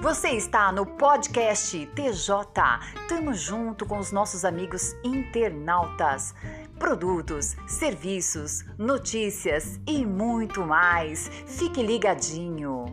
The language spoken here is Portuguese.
Você está no podcast TJ. Tamo junto com os nossos amigos internautas. Produtos, serviços, notícias e muito mais. Fique ligadinho.